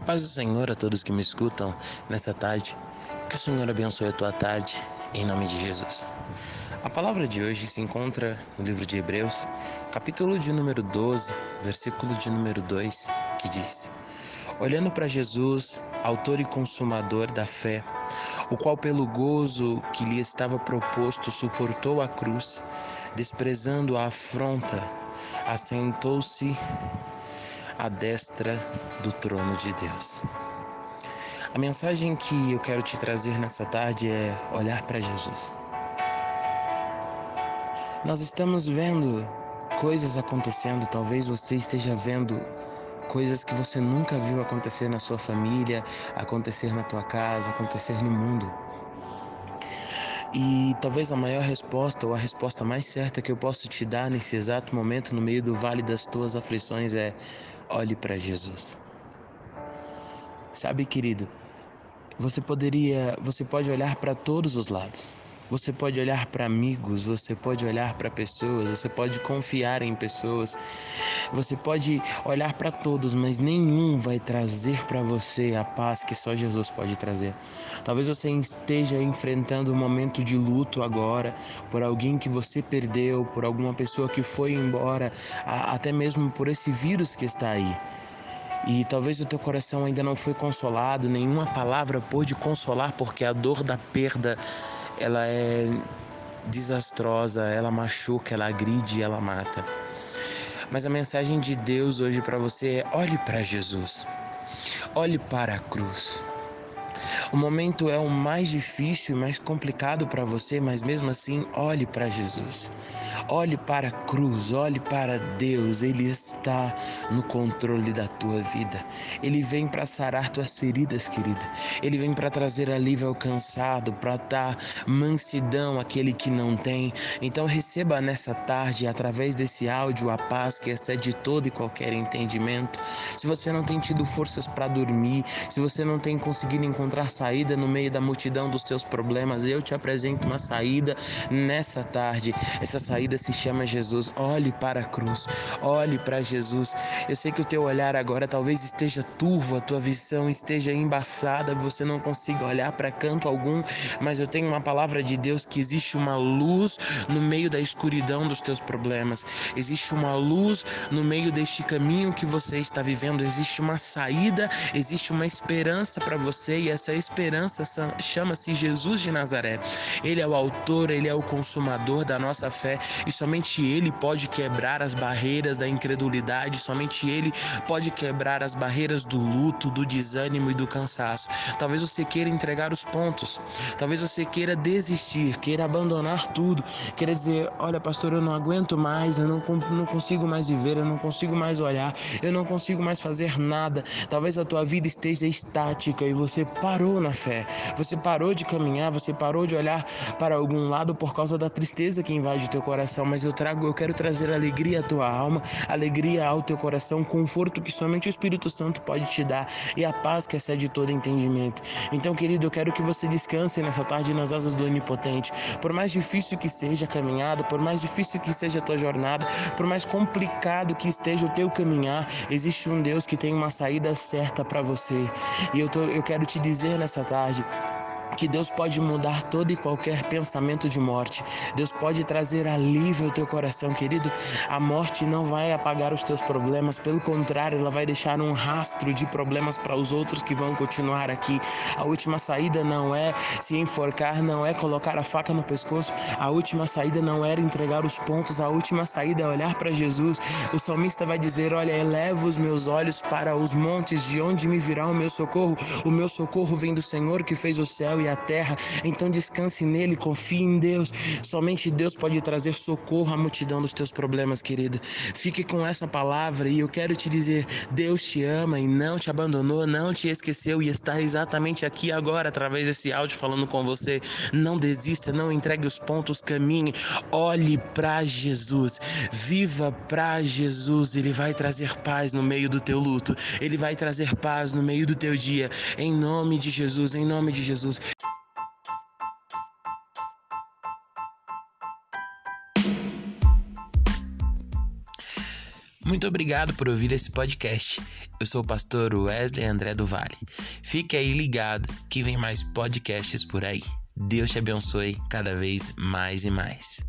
paz do Senhor a todos que me escutam nessa tarde. Que o Senhor abençoe a tua tarde, em nome de Jesus. A palavra de hoje se encontra no livro de Hebreus, capítulo de número 12, versículo de número 2, que diz: Olhando para Jesus, autor e consumador da fé, o qual pelo gozo que lhe estava proposto suportou a cruz, desprezando a afronta, assentou-se à destra do trono de Deus. A mensagem que eu quero te trazer nessa tarde é olhar para Jesus. Nós estamos vendo coisas acontecendo, talvez você esteja vendo coisas que você nunca viu acontecer na sua família, acontecer na tua casa, acontecer no mundo. E talvez a maior resposta, ou a resposta mais certa que eu posso te dar nesse exato momento, no meio do vale das tuas aflições, é: olhe para Jesus. Sabe, querido, você poderia, você pode olhar para todos os lados. Você pode olhar para amigos, você pode olhar para pessoas, você pode confiar em pessoas, você pode olhar para todos, mas nenhum vai trazer para você a paz que só Jesus pode trazer. Talvez você esteja enfrentando um momento de luto agora por alguém que você perdeu, por alguma pessoa que foi embora, até mesmo por esse vírus que está aí. E talvez o teu coração ainda não foi consolado, nenhuma palavra pôde consolar, porque a dor da perda ela é desastrosa, ela machuca, ela agride, ela mata. Mas a mensagem de Deus hoje para você é: olhe para Jesus, olhe para a cruz. O momento é o mais difícil e mais complicado para você, mas mesmo assim, olhe para Jesus. Olhe para a cruz, olhe para Deus, Ele está no controle da tua vida. Ele vem para sarar tuas feridas, querido. Ele vem para trazer alívio ao cansado, para dar mansidão àquele que não tem. Então receba nessa tarde, através desse áudio, a paz que excede todo e qualquer entendimento. Se você não tem tido forças para dormir, se você não tem conseguido encontrar saída no meio da multidão dos teus problemas, eu te apresento uma saída nessa tarde. Essa saída vida se chama Jesus. Olhe para a cruz, olhe para Jesus. Eu sei que o teu olhar agora talvez esteja turvo, a tua visão esteja embaçada, você não consiga olhar para canto algum, mas eu tenho uma palavra de Deus que existe uma luz no meio da escuridão dos teus problemas. Existe uma luz no meio deste caminho que você está vivendo, existe uma saída, existe uma esperança para você e essa esperança chama-se Jesus de Nazaré. Ele é o autor, ele é o consumador da nossa fé e somente Ele pode quebrar as barreiras da incredulidade, somente Ele pode quebrar as barreiras do luto, do desânimo e do cansaço. Talvez você queira entregar os pontos, talvez você queira desistir, queira abandonar tudo, queira dizer: Olha, pastor, eu não aguento mais, eu não, não consigo mais viver, eu não consigo mais olhar, eu não consigo mais fazer nada. Talvez a tua vida esteja estática e você parou na fé, você parou de caminhar, você parou de olhar para algum lado por causa da tristeza que invade o teu coração coração, mas eu trago, eu quero trazer alegria à tua alma, alegria ao teu coração, conforto que somente o Espírito Santo pode te dar e a paz que excede todo entendimento. Então, querido, eu quero que você descanse nessa tarde nas asas do Onipotente. Por mais difícil que seja a caminhada, por mais difícil que seja a tua jornada, por mais complicado que esteja o teu caminhar, existe um Deus que tem uma saída certa para você. E eu, tô, eu quero te dizer nessa tarde que Deus pode mudar todo e qualquer pensamento de morte. Deus pode trazer alívio ao teu coração, querido. A morte não vai apagar os teus problemas, pelo contrário, ela vai deixar um rastro de problemas para os outros que vão continuar aqui. A última saída não é se enforcar, não é colocar a faca no pescoço. A última saída não era entregar os pontos, a última saída é olhar para Jesus. O salmista vai dizer: Olha, eleva os meus olhos para os montes, de onde me virá o meu socorro? O meu socorro vem do Senhor que fez o céu e a terra. Então descanse nele, confie em Deus. Somente Deus pode trazer socorro à multidão dos teus problemas, querido. Fique com essa palavra e eu quero te dizer: Deus te ama e não te abandonou, não te esqueceu e está exatamente aqui agora através desse áudio falando com você. Não desista, não entregue os pontos, caminhe, olhe para Jesus, viva para Jesus. Ele vai trazer paz no meio do teu luto, ele vai trazer paz no meio do teu dia. Em nome de Jesus, em nome de Jesus. Muito obrigado por ouvir esse podcast. Eu sou o pastor Wesley André do Vale. Fique aí ligado que vem mais podcasts por aí. Deus te abençoe cada vez mais e mais.